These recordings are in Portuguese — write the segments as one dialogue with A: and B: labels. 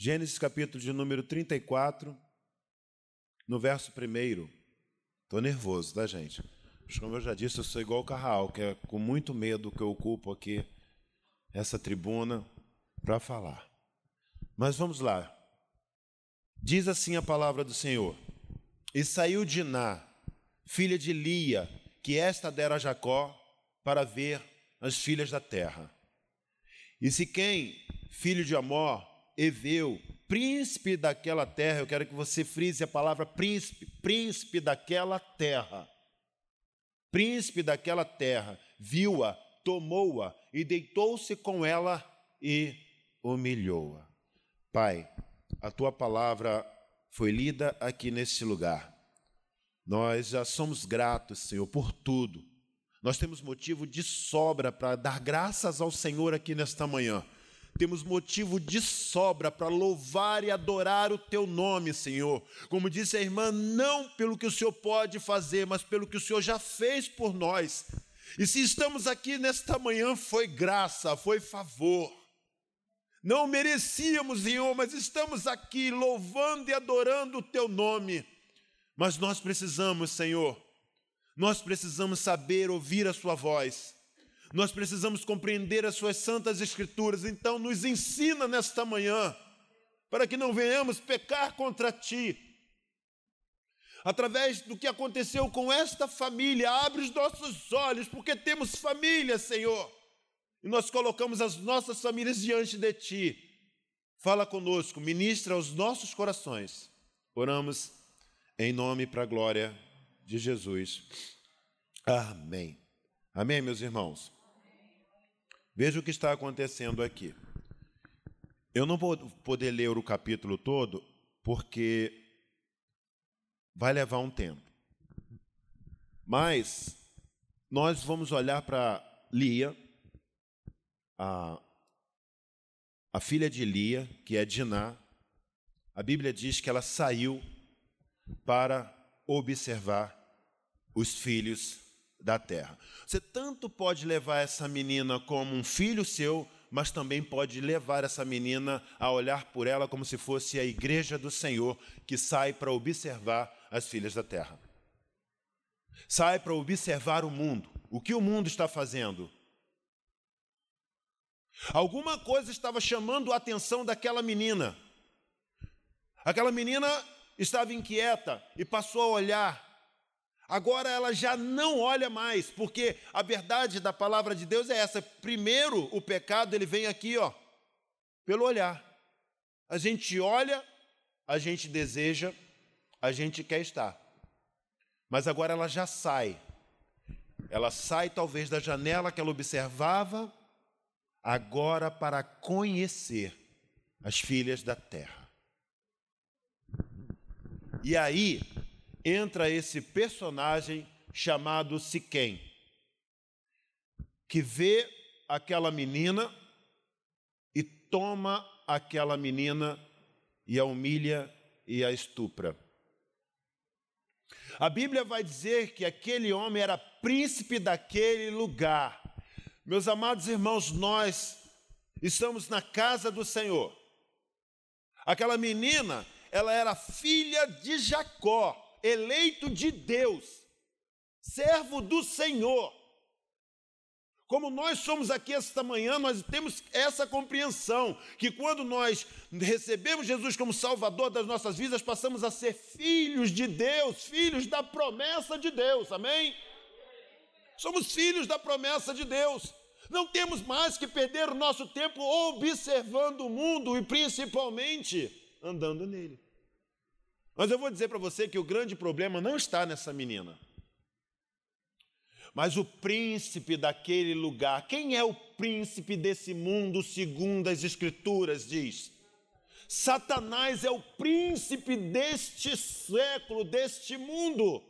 A: Gênesis capítulo de número 34, no verso 1. Estou nervoso, tá, gente? Como eu já disse, eu sou igual o Carral, que é com muito medo que eu ocupo aqui essa tribuna para falar. Mas vamos lá. Diz assim a palavra do Senhor: E saiu Diná, filha de Lia, que esta dera a Jacó, para ver as filhas da terra. E Siquém, filho de Amor, Eveu, príncipe daquela terra, eu quero que você frise a palavra príncipe, príncipe daquela terra. Príncipe daquela terra, viu-a, tomou-a e deitou-se com ela e humilhou-a. Pai, a tua palavra foi lida aqui neste lugar. Nós já somos gratos, Senhor, por tudo. Nós temos motivo de sobra para dar graças ao Senhor aqui nesta manhã. Temos motivo de sobra para louvar e adorar o teu nome, Senhor. Como disse a irmã, não pelo que o Senhor pode fazer, mas pelo que o Senhor já fez por nós. E se estamos aqui nesta manhã, foi graça, foi favor. Não merecíamos, Senhor, mas estamos aqui louvando e adorando o teu nome. Mas nós precisamos, Senhor, nós precisamos saber ouvir a Sua voz. Nós precisamos compreender as Suas santas Escrituras. Então, nos ensina nesta manhã, para que não venhamos pecar contra Ti. Através do que aconteceu com esta família, abre os nossos olhos, porque temos família, Senhor. E nós colocamos as nossas famílias diante de Ti. Fala conosco, ministra aos nossos corações. Oramos em nome para a glória de Jesus. Amém. Amém, meus irmãos? Veja o que está acontecendo aqui. Eu não vou poder ler o capítulo todo, porque vai levar um tempo. Mas nós vamos olhar para Lia, a, a filha de Lia, que é Diná. A Bíblia diz que ela saiu para observar os filhos da terra. Você tanto pode levar essa menina como um filho seu, mas também pode levar essa menina a olhar por ela como se fosse a igreja do Senhor que sai para observar as filhas da terra. Sai para observar o mundo. O que o mundo está fazendo? Alguma coisa estava chamando a atenção daquela menina. Aquela menina estava inquieta e passou a olhar Agora ela já não olha mais, porque a verdade da palavra de Deus é essa. Primeiro, o pecado ele vem aqui, ó, pelo olhar. A gente olha, a gente deseja, a gente quer estar. Mas agora ela já sai. Ela sai talvez da janela que ela observava, agora para conhecer as filhas da terra. E aí, entra esse personagem chamado Siquém, que vê aquela menina e toma aquela menina e a humilha e a estupra. A Bíblia vai dizer que aquele homem era príncipe daquele lugar. Meus amados irmãos, nós estamos na casa do Senhor. Aquela menina, ela era filha de Jacó eleito de Deus, servo do Senhor. Como nós somos aqui esta manhã, nós temos essa compreensão que quando nós recebemos Jesus como Salvador das nossas vidas, passamos a ser filhos de Deus, filhos da promessa de Deus, amém? Somos filhos da promessa de Deus. Não temos mais que perder o nosso tempo observando o mundo e principalmente andando nele. Mas eu vou dizer para você que o grande problema não está nessa menina. Mas o príncipe daquele lugar, quem é o príncipe desse mundo, segundo as Escrituras diz? Satanás é o príncipe deste século, deste mundo.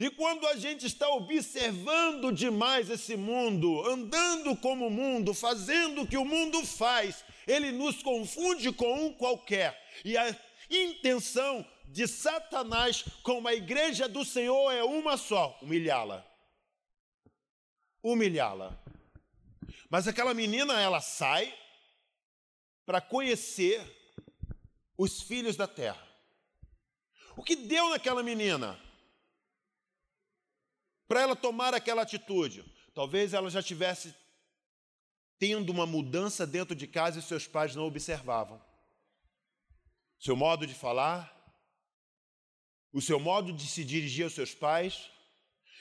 A: E quando a gente está observando demais esse mundo, andando como o mundo, fazendo o que o mundo faz, ele nos confunde com um qualquer. E a intenção de Satanás com a igreja do Senhor é uma só: humilhá-la. Humilhá-la. Mas aquela menina, ela sai para conhecer os filhos da terra. O que deu naquela menina para ela tomar aquela atitude? Talvez ela já tivesse tendo uma mudança dentro de casa e seus pais não observavam. Seu modo de falar, o seu modo de se dirigir aos seus pais,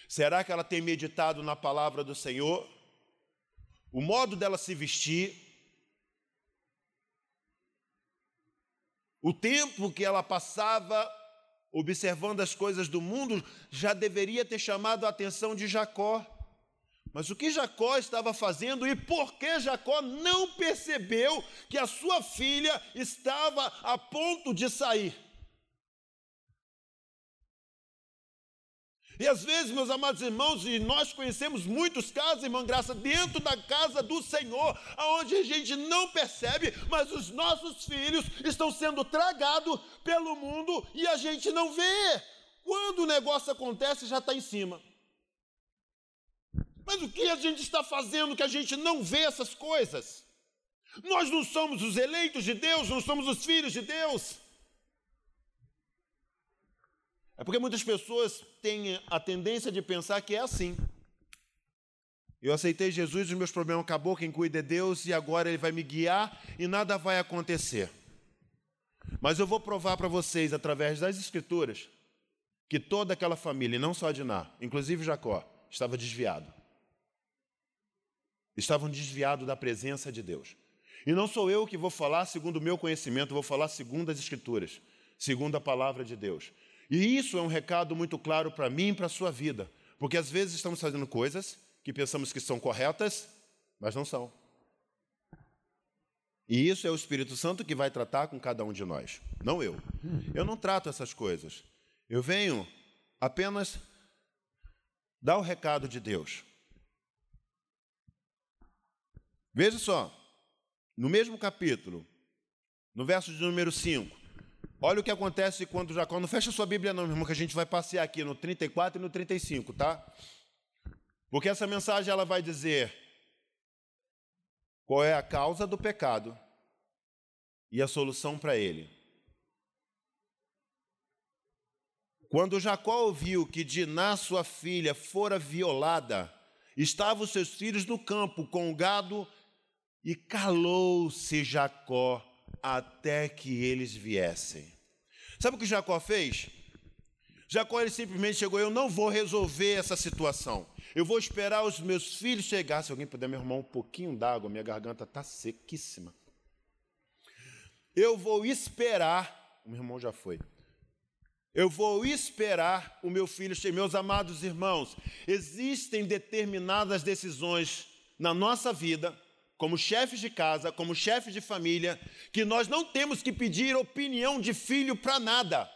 A: será que ela tem meditado na palavra do Senhor? O modo dela se vestir, o tempo que ela passava observando as coisas do mundo já deveria ter chamado a atenção de Jacó. Mas o que Jacó estava fazendo e por que Jacó não percebeu que a sua filha estava a ponto de sair? E às vezes, meus amados irmãos, e nós conhecemos muitos casos, irmão Graça, dentro da casa do Senhor, aonde a gente não percebe, mas os nossos filhos estão sendo tragados pelo mundo e a gente não vê. Quando o negócio acontece, já está em cima. Mas o que a gente está fazendo que a gente não vê essas coisas? Nós não somos os eleitos de Deus, não somos os filhos de Deus. É porque muitas pessoas têm a tendência de pensar que é assim. Eu aceitei Jesus, os meus problemas acabou, quem cuida é Deus e agora Ele vai me guiar e nada vai acontecer. Mas eu vou provar para vocês, através das Escrituras, que toda aquela família, e não só Diná, inclusive Jacó, estava desviado estavam desviados da presença de Deus. E não sou eu que vou falar segundo o meu conhecimento, vou falar segundo as Escrituras, segundo a palavra de Deus. E isso é um recado muito claro para mim e para a sua vida, porque às vezes estamos fazendo coisas que pensamos que são corretas, mas não são. E isso é o Espírito Santo que vai tratar com cada um de nós, não eu. Eu não trato essas coisas. Eu venho apenas dar o recado de Deus. Veja só, no mesmo capítulo, no verso de número 5, olha o que acontece quando Jacó. Não fecha sua Bíblia, não, meu irmão, que a gente vai passear aqui no 34 e no 35, tá? Porque essa mensagem ela vai dizer qual é a causa do pecado e a solução para ele. Quando Jacó ouviu que Diná, sua filha, fora violada, estavam seus filhos no campo com o gado e calou-se Jacó até que eles viessem. Sabe o que Jacó fez? Jacó ele simplesmente chegou, eu não vou resolver essa situação. Eu vou esperar os meus filhos chegar. Se alguém puder me arrumar um pouquinho d'água, minha garganta está sequíssima. Eu vou esperar, o meu irmão já foi. Eu vou esperar o meu filho chegar. Meus amados irmãos, existem determinadas decisões na nossa vida como chefes de casa, como chefes de família, que nós não temos que pedir opinião de filho para nada.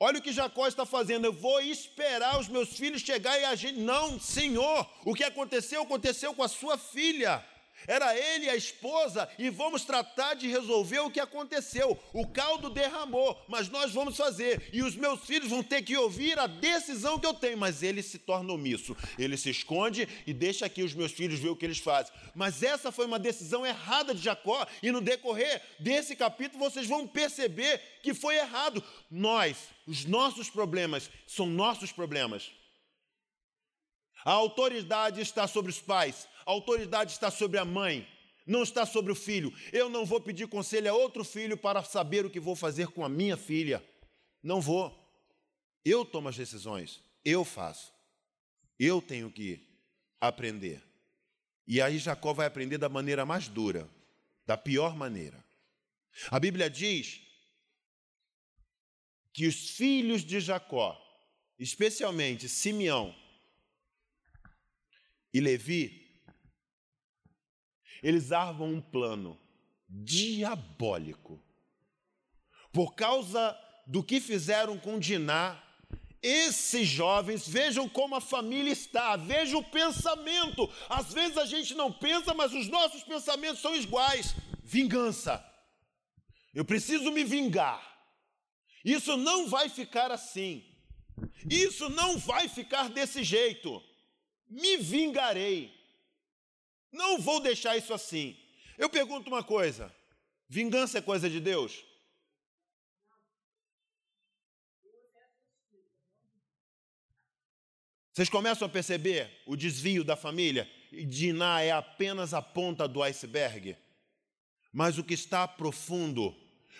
A: Olha o que Jacó está fazendo. Eu vou esperar os meus filhos chegar e a gente. Não, Senhor, o que aconteceu, aconteceu com a sua filha. Era ele e a esposa, e vamos tratar de resolver o que aconteceu. O caldo derramou, mas nós vamos fazer. E os meus filhos vão ter que ouvir a decisão que eu tenho. Mas ele se torna omisso. Ele se esconde e deixa aqui os meus filhos ver o que eles fazem. Mas essa foi uma decisão errada de Jacó, e no decorrer desse capítulo vocês vão perceber que foi errado. Nós, os nossos problemas, são nossos problemas. A autoridade está sobre os pais, a autoridade está sobre a mãe, não está sobre o filho. Eu não vou pedir conselho a outro filho para saber o que vou fazer com a minha filha. Não vou. Eu tomo as decisões, eu faço. Eu tenho que aprender. E aí Jacó vai aprender da maneira mais dura, da pior maneira. A Bíblia diz que os filhos de Jacó, especialmente Simeão, e Levi, eles armam um plano diabólico. Por causa do que fizeram com Diná, esses jovens, vejam como a família está, vejam o pensamento. Às vezes a gente não pensa, mas os nossos pensamentos são iguais. Vingança. Eu preciso me vingar. Isso não vai ficar assim. Isso não vai ficar desse jeito me vingarei. Não vou deixar isso assim. Eu pergunto uma coisa: Vingança é coisa de Deus? Vocês começam a perceber o desvio da família? Diná é apenas a ponta do iceberg. Mas o que está profundo,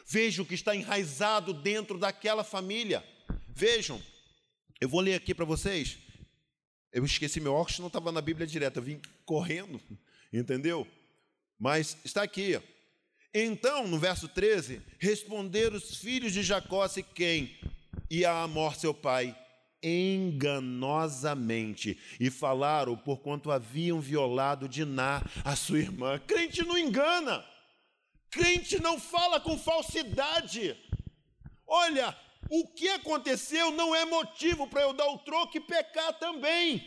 A: veja o que está enraizado dentro daquela família. Vejam, eu vou ler aqui para vocês. Eu esqueci meu óculos, não estava na Bíblia direto, eu vim correndo, entendeu? Mas está aqui. Então, no verso 13, responderam os filhos de Jacó e quem? E a Amor, seu pai, enganosamente e falaram porquanto haviam violado Diná, a sua irmã. Crente não engana. Crente não fala com falsidade. Olha, o que aconteceu não é motivo para eu dar o troco e pecar também.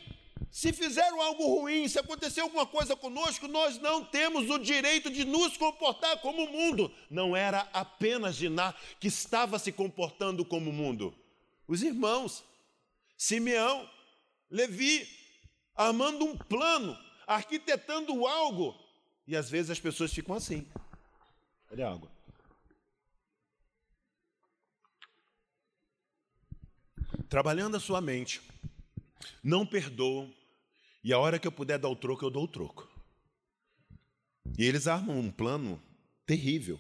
A: Se fizeram algo ruim, se aconteceu alguma coisa conosco, nós não temos o direito de nos comportar como o mundo. Não era apenas Diná que estava se comportando como o mundo. Os irmãos, Simeão, Levi, armando um plano, arquitetando algo. E às vezes as pessoas ficam assim. Olha a Trabalhando a sua mente, não perdoam, e a hora que eu puder dar o troco, eu dou o troco. E eles armam um plano terrível.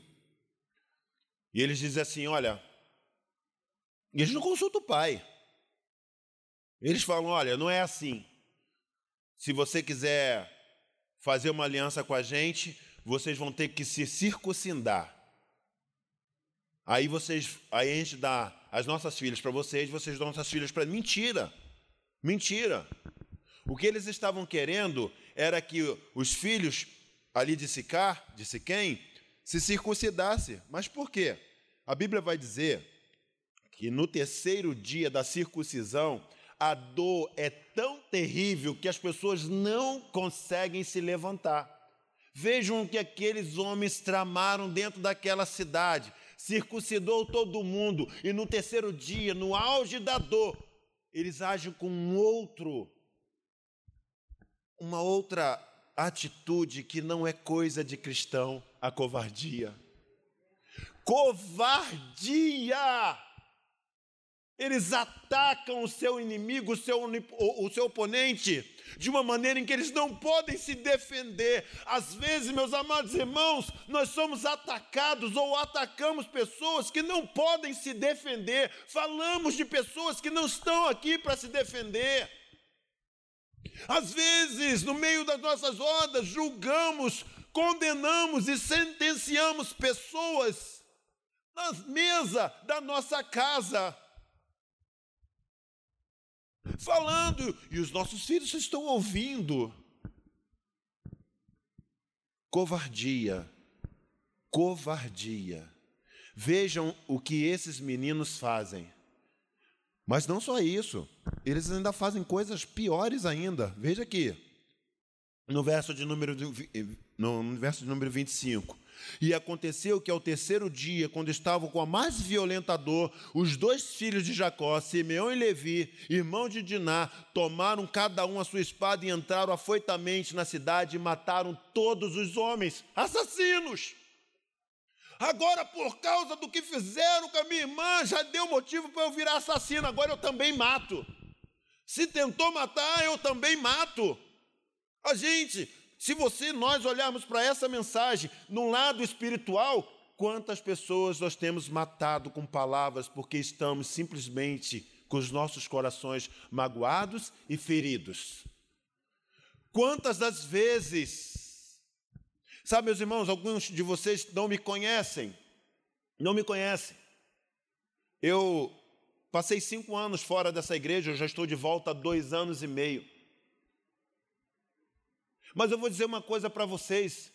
A: E eles dizem assim: olha, e eles não consultam o pai. Eles falam: olha, não é assim. Se você quiser fazer uma aliança com a gente, vocês vão ter que se circuncindar. Aí vocês, aí a gente dá as nossas filhas para vocês, vocês dão nossas filhas para mentira. Mentira. O que eles estavam querendo era que os filhos ali de Sicar, de Siquém, se circuncidasse. Mas por quê? A Bíblia vai dizer que no terceiro dia da circuncisão, a dor é tão terrível que as pessoas não conseguem se levantar. Vejam o que aqueles homens tramaram dentro daquela cidade. Circuncidou todo mundo, e no terceiro dia, no auge da dor, eles agem com um outro, uma outra atitude que não é coisa de cristão, a covardia. Covardia! Eles atacam o seu inimigo, o seu, o seu oponente, de uma maneira em que eles não podem se defender. Às vezes, meus amados irmãos, nós somos atacados ou atacamos pessoas que não podem se defender. Falamos de pessoas que não estão aqui para se defender. Às vezes, no meio das nossas rodas, julgamos, condenamos e sentenciamos pessoas na mesa da nossa casa falando, e os nossos filhos estão ouvindo. Covardia, covardia. Vejam o que esses meninos fazem. Mas não só isso, eles ainda fazem coisas piores ainda. Veja aqui, no verso de número, no verso de número 25. E aconteceu que ao terceiro dia, quando estavam com a mais violenta dor, os dois filhos de Jacó, Simeão e Levi, irmão de Diná, tomaram cada um a sua espada e entraram afoitamente na cidade e mataram todos os homens, assassinos. Agora, por causa do que fizeram com a minha irmã, já deu motivo para eu virar assassino, agora eu também mato. Se tentou matar, eu também mato. A gente, se você nós olharmos para essa mensagem no lado espiritual, quantas pessoas nós temos matado com palavras porque estamos simplesmente com os nossos corações magoados e feridos? Quantas das vezes, sabe, meus irmãos, alguns de vocês não me conhecem, não me conhecem. Eu passei cinco anos fora dessa igreja, eu já estou de volta há dois anos e meio. Mas eu vou dizer uma coisa para vocês.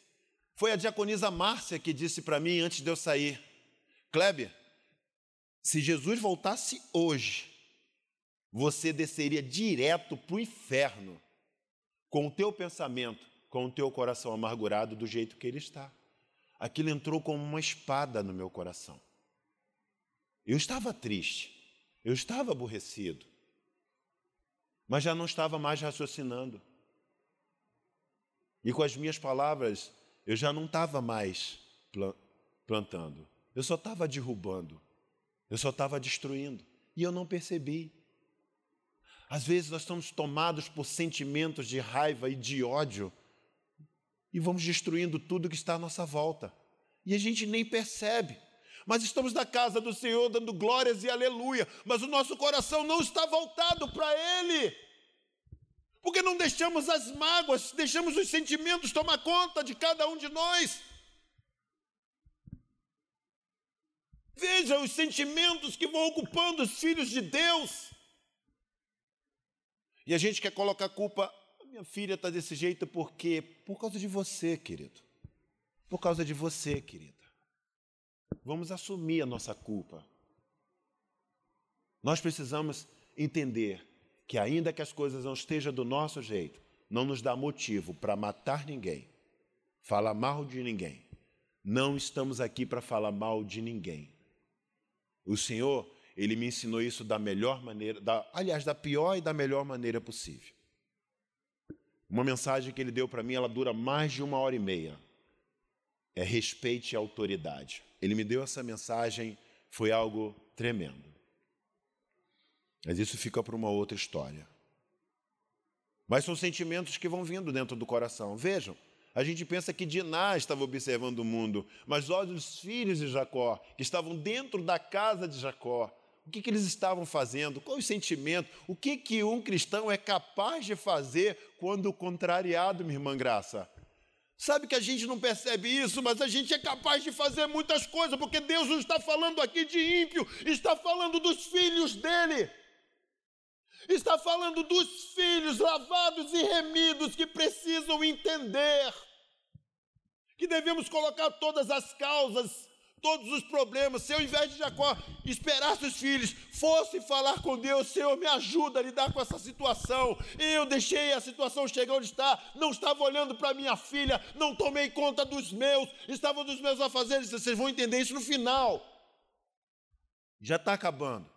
A: Foi a diaconisa Márcia que disse para mim antes de eu sair: Kleber, se Jesus voltasse hoje, você desceria direto para o inferno com o teu pensamento, com o teu coração amargurado do jeito que ele está. Aquilo entrou como uma espada no meu coração. Eu estava triste, eu estava aborrecido, mas já não estava mais raciocinando. E com as minhas palavras, eu já não estava mais plantando. Eu só estava derrubando. Eu só estava destruindo. E eu não percebi. Às vezes nós estamos tomados por sentimentos de raiva e de ódio e vamos destruindo tudo que está à nossa volta. E a gente nem percebe. Mas estamos na casa do Senhor dando glórias e aleluia, mas o nosso coração não está voltado para Ele. Porque não deixamos as mágoas, deixamos os sentimentos tomar conta de cada um de nós. Veja os sentimentos que vão ocupando os filhos de Deus. E a gente quer colocar a culpa, minha filha está desse jeito porque por causa de você, querido. Por causa de você, querida. Vamos assumir a nossa culpa. Nós precisamos entender que ainda que as coisas não estejam do nosso jeito, não nos dá motivo para matar ninguém, falar mal de ninguém. Não estamos aqui para falar mal de ninguém. O Senhor, ele me ensinou isso da melhor maneira, da, aliás, da pior e da melhor maneira possível. Uma mensagem que ele deu para mim, ela dura mais de uma hora e meia. É respeite a autoridade. Ele me deu essa mensagem, foi algo tremendo. Mas isso fica para uma outra história. Mas são sentimentos que vão vindo dentro do coração. Vejam, a gente pensa que Diná estava observando o mundo, mas olha os filhos de Jacó, que estavam dentro da casa de Jacó. O que, que eles estavam fazendo? Qual o sentimento? O que, que um cristão é capaz de fazer quando contrariado, minha irmã Graça? Sabe que a gente não percebe isso, mas a gente é capaz de fazer muitas coisas, porque Deus não está falando aqui de ímpio, está falando dos filhos dele. Está falando dos filhos lavados e remidos que precisam entender que devemos colocar todas as causas, todos os problemas. Se ao invés de Jacó esperasse os filhos, fosse falar com Deus, Senhor, me ajuda a lidar com essa situação. Eu deixei a situação chegar onde está, não estava olhando para minha filha, não tomei conta dos meus, estava dos meus afazeres. Vocês vão entender isso no final. Já está acabando.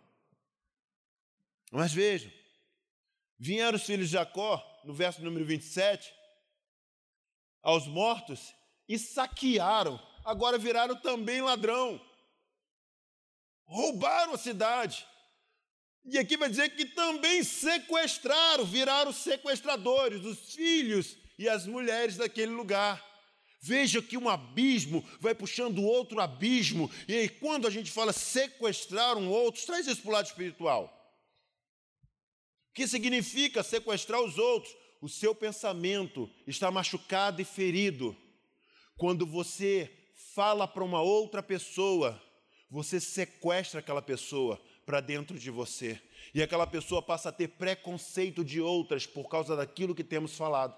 A: Mas vejam, Vieram os filhos de Jacó, no verso número 27, aos mortos e saquearam, agora viraram também ladrão. Roubaram a cidade. E aqui vai dizer que também sequestraram, viraram sequestradores, os filhos e as mulheres daquele lugar. Veja que um abismo vai puxando outro abismo, e aí, quando a gente fala sequestrar um outro, traz isso para o lado espiritual que significa sequestrar os outros? O seu pensamento está machucado e ferido. Quando você fala para uma outra pessoa, você sequestra aquela pessoa para dentro de você. E aquela pessoa passa a ter preconceito de outras por causa daquilo que temos falado.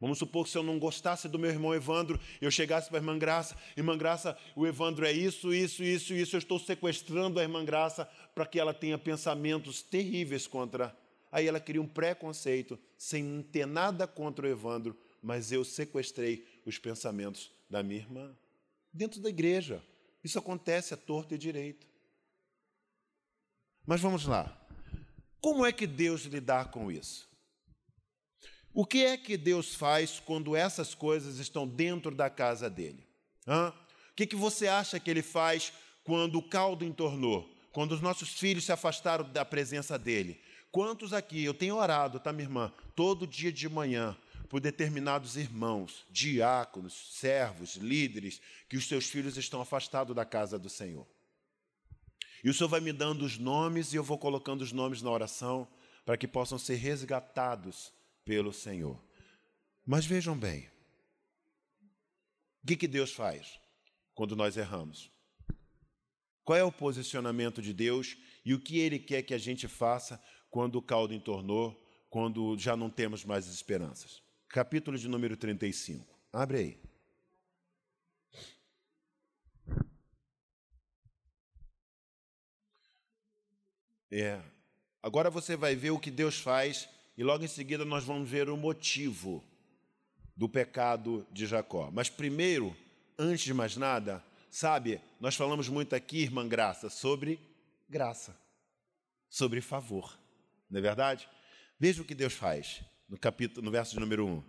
A: Vamos supor que se eu não gostasse do meu irmão Evandro, eu chegasse para a irmã Graça, irmã Graça, o Evandro é isso, isso, isso, isso, eu estou sequestrando a irmã Graça para que ela tenha pensamentos terríveis contra Aí ela cria um preconceito, sem ter nada contra o Evandro, mas eu sequestrei os pensamentos da minha irmã. Dentro da igreja. Isso acontece a torto e direito. Mas vamos lá. Como é que Deus lidar com isso? O que é que Deus faz quando essas coisas estão dentro da casa dele? Hã? O que, que você acha que ele faz quando o caldo entornou? Quando os nossos filhos se afastaram da presença dele? Quantos aqui, eu tenho orado, tá, minha irmã, todo dia de manhã, por determinados irmãos, diáconos, servos, líderes, que os seus filhos estão afastados da casa do Senhor. E o Senhor vai me dando os nomes e eu vou colocando os nomes na oração para que possam ser resgatados pelo Senhor. Mas vejam bem, o que, que Deus faz quando nós erramos? Qual é o posicionamento de Deus e o que Ele quer que a gente faça quando o caldo entornou, quando já não temos mais esperanças. Capítulo de número 35. Abre aí. É. Agora você vai ver o que Deus faz e logo em seguida nós vamos ver o motivo do pecado de Jacó. Mas primeiro, antes de mais nada, sabe, nós falamos muito aqui, irmã Graça, sobre graça, sobre favor. Não é verdade? Veja o que Deus faz no capítulo, no verso de número 1.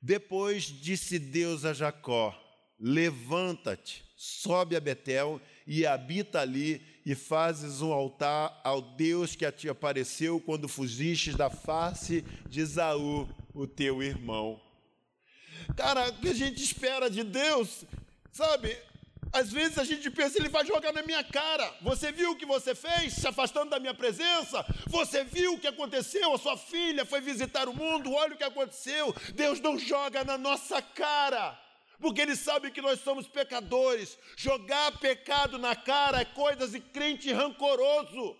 A: Depois disse Deus a Jacó: levanta-te, sobe a Betel e habita ali e fazes um altar ao Deus que a ti apareceu quando fugiste da face de Esaú, o teu irmão. Cara, o que a gente espera de Deus, sabe? Às vezes a gente pensa, ele vai jogar na minha cara. Você viu o que você fez, se afastando da minha presença? Você viu o que aconteceu? A sua filha foi visitar o mundo, olha o que aconteceu. Deus não joga na nossa cara, porque Ele sabe que nós somos pecadores. Jogar pecado na cara é coisa de crente rancoroso.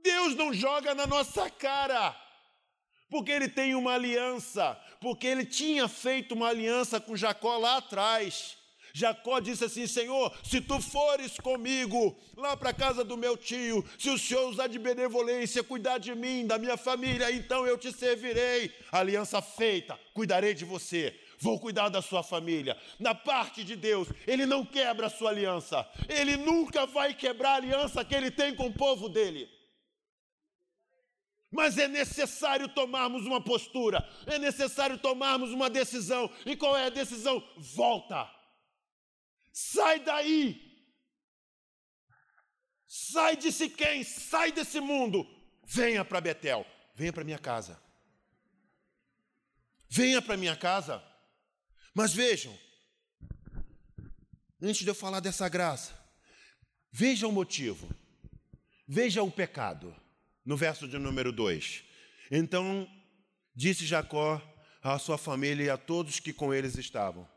A: Deus não joga na nossa cara, porque Ele tem uma aliança, porque Ele tinha feito uma aliança com Jacó lá atrás. Jacó disse assim: Senhor, se tu fores comigo lá para a casa do meu tio, se o Senhor usar de benevolência, cuidar de mim, da minha família, então eu te servirei. Aliança feita, cuidarei de você. Vou cuidar da sua família. Na parte de Deus, Ele não quebra a sua aliança. Ele nunca vai quebrar a aliança que Ele tem com o povo dele. Mas é necessário tomarmos uma postura, é necessário tomarmos uma decisão. E qual é a decisão? Volta. Sai daí! Sai de Siquém, sai desse mundo. Venha para Betel, venha para minha casa. Venha para minha casa. Mas vejam, antes de eu falar dessa graça, veja o motivo, veja o pecado, no verso de número 2. Então disse Jacó à sua família e a todos que com eles estavam: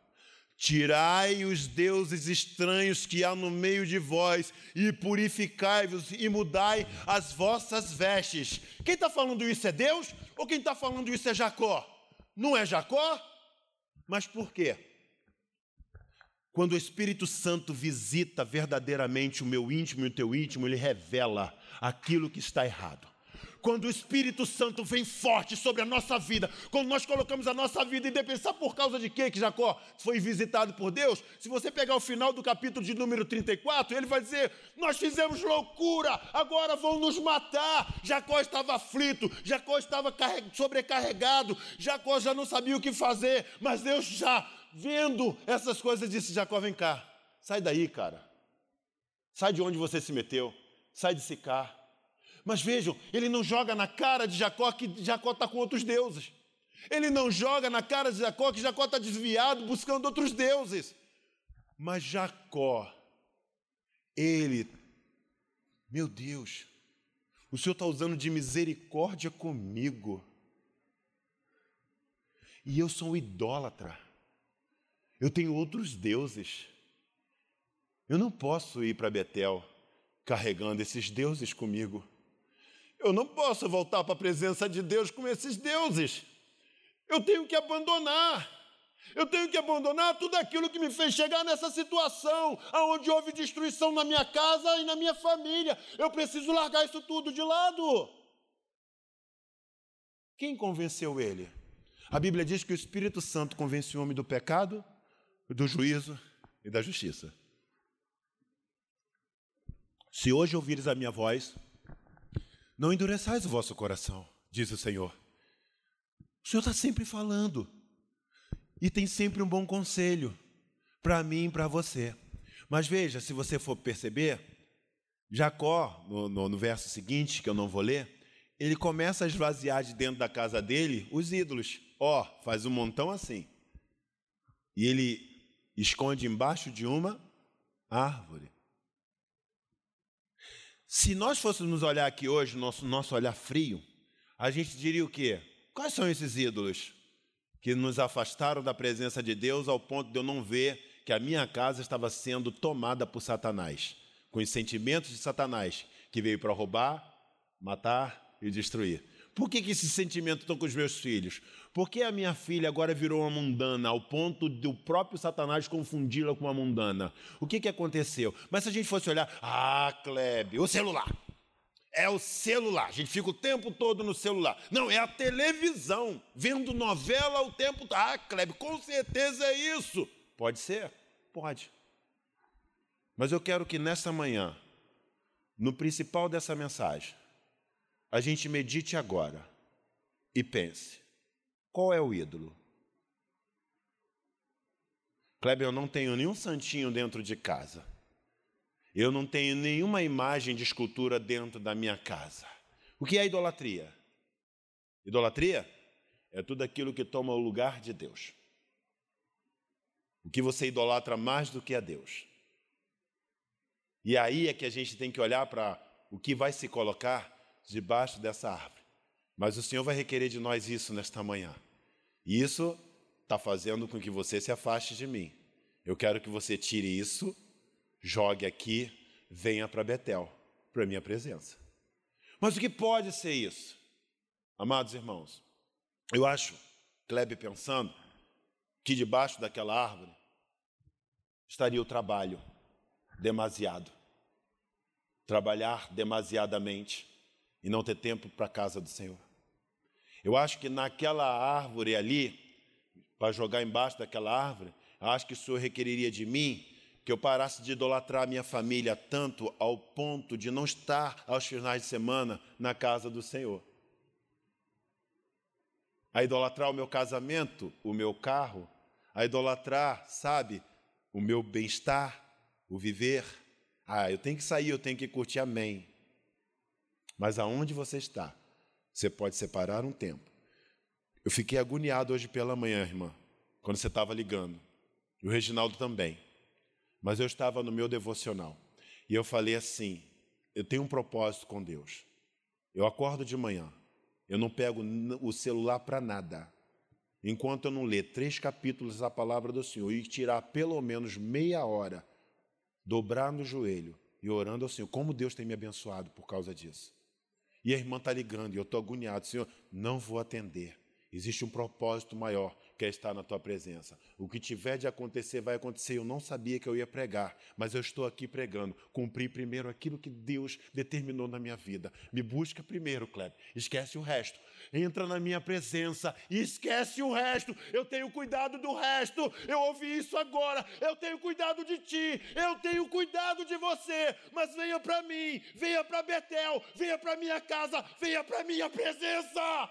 A: Tirai os deuses estranhos que há no meio de vós, e purificai-vos, e mudai as vossas vestes. Quem está falando isso é Deus? Ou quem está falando isso é Jacó? Não é Jacó? Mas por quê? Quando o Espírito Santo visita verdadeiramente o meu íntimo e o teu íntimo, ele revela aquilo que está errado quando o Espírito Santo vem forte sobre a nossa vida, quando nós colocamos a nossa vida em dependência, por causa de quê que Jacó foi visitado por Deus? Se você pegar o final do capítulo de número 34, ele vai dizer: Nós fizemos loucura, agora vão nos matar. Jacó estava aflito, Jacó estava sobrecarregado, Jacó já não sabia o que fazer, mas Deus já vendo essas coisas disse: Jacó, vem cá, sai daí, cara. Sai de onde você se meteu, sai de Sicar mas vejam, ele não joga na cara de Jacó que Jacó está com outros deuses. Ele não joga na cara de Jacó que Jacó está desviado buscando outros deuses. Mas Jacó, ele, meu Deus, o Senhor está usando de misericórdia comigo. E eu sou um idólatra. Eu tenho outros deuses. Eu não posso ir para Betel carregando esses deuses comigo. Eu não posso voltar para a presença de Deus com esses deuses. Eu tenho que abandonar. Eu tenho que abandonar tudo aquilo que me fez chegar nessa situação, aonde houve destruição na minha casa e na minha família. Eu preciso largar isso tudo de lado. Quem convenceu ele? A Bíblia diz que o Espírito Santo convence o homem do pecado, do juízo e da justiça. Se hoje ouvires a minha voz, não endureçais o vosso coração, diz o Senhor. O Senhor está sempre falando. E tem sempre um bom conselho para mim e para você. Mas veja, se você for perceber, Jacó, no, no, no, verso seguinte, que eu não vou ler, ele começa a esvaziar de dentro da casa dele os ídolos. Ó, oh, faz um montão assim. E ele esconde embaixo de uma árvore. Se nós fôssemos olhar aqui hoje, nosso, nosso olhar frio, a gente diria o quê? Quais são esses ídolos que nos afastaram da presença de Deus ao ponto de eu não ver que a minha casa estava sendo tomada por Satanás, com os sentimentos de Satanás, que veio para roubar, matar e destruir? Por que, que esse sentimento estão com os meus filhos? Porque a minha filha agora virou uma mundana, ao ponto do próprio Satanás confundi-la com uma mundana. O que, que aconteceu? Mas se a gente fosse olhar, ah, Klebe, o celular. É o celular. A gente fica o tempo todo no celular. Não, é a televisão, vendo novela o tempo todo. Ah, Klebe, com certeza é isso. Pode ser? Pode. Mas eu quero que nessa manhã, no principal dessa mensagem, a gente medite agora e pense: qual é o ídolo? Kleber, eu não tenho nenhum santinho dentro de casa. Eu não tenho nenhuma imagem de escultura dentro da minha casa. O que é idolatria? Idolatria é tudo aquilo que toma o lugar de Deus. O que você idolatra mais do que a Deus. E aí é que a gente tem que olhar para o que vai se colocar debaixo dessa árvore. Mas o Senhor vai requerer de nós isso nesta manhã. E isso está fazendo com que você se afaste de mim. Eu quero que você tire isso, jogue aqui, venha para Betel, para minha presença. Mas o que pode ser isso? Amados irmãos, eu acho, Klebe pensando, que debaixo daquela árvore estaria o trabalho demasiado. Trabalhar demasiadamente e não ter tempo para a casa do Senhor. Eu acho que naquela árvore ali, para jogar embaixo daquela árvore, acho que o Senhor requeriria de mim que eu parasse de idolatrar a minha família tanto ao ponto de não estar aos finais de semana na casa do Senhor. A idolatrar o meu casamento, o meu carro, a idolatrar, sabe, o meu bem-estar, o viver. Ah, eu tenho que sair, eu tenho que curtir, amém. Mas aonde você está, você pode separar um tempo. Eu fiquei agoniado hoje pela manhã, irmã, quando você estava ligando. E o Reginaldo também. Mas eu estava no meu devocional. E eu falei assim: eu tenho um propósito com Deus. Eu acordo de manhã, eu não pego o celular para nada. Enquanto eu não ler três capítulos da palavra do Senhor e tirar pelo menos meia hora, dobrar no joelho e orando ao Senhor, como Deus tem me abençoado por causa disso. E a irmã está ligando e eu estou agoniado, Senhor, não vou atender. Existe um propósito maior quer estar na tua presença. O que tiver de acontecer, vai acontecer. Eu não sabia que eu ia pregar, mas eu estou aqui pregando. Cumpri primeiro aquilo que Deus determinou na minha vida. Me busca primeiro, Kleber. Esquece o resto. Entra na minha presença e esquece o resto. Eu tenho cuidado do resto. Eu ouvi isso agora. Eu tenho cuidado de ti. Eu tenho cuidado de você. Mas venha para mim. Venha para Betel. Venha para minha casa. Venha para minha presença.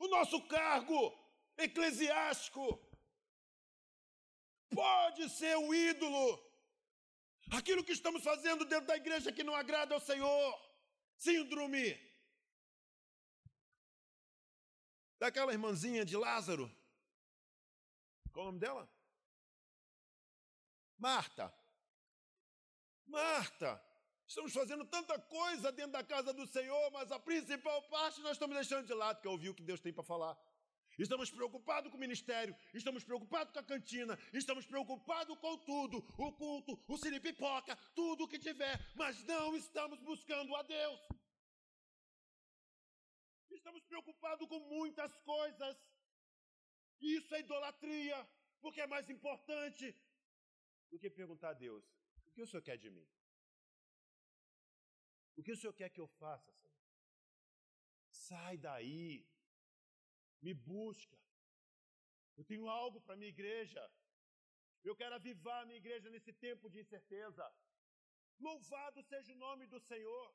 A: O nosso cargo eclesiástico pode ser o ídolo. Aquilo que estamos fazendo dentro da igreja que não agrada ao Senhor. Síndrome daquela irmãzinha de Lázaro. Qual o nome dela? Marta. Marta. Estamos fazendo tanta coisa dentro da casa do Senhor, mas a principal parte nós estamos deixando de lado, que é ouvir o que Deus tem para falar. Estamos preocupados com o ministério, estamos preocupados com a cantina, estamos preocupados com tudo, o culto, o siripipoca, tudo o que tiver, mas não estamos buscando a Deus. Estamos preocupados com muitas coisas. Isso é idolatria, porque é mais importante do que perguntar a Deus: o que o Senhor quer de mim? O que o Senhor quer que eu faça, Senhor? Sai daí, me busca. Eu tenho algo para a minha igreja. Eu quero avivar a minha igreja nesse tempo de incerteza. Louvado seja o nome do Senhor.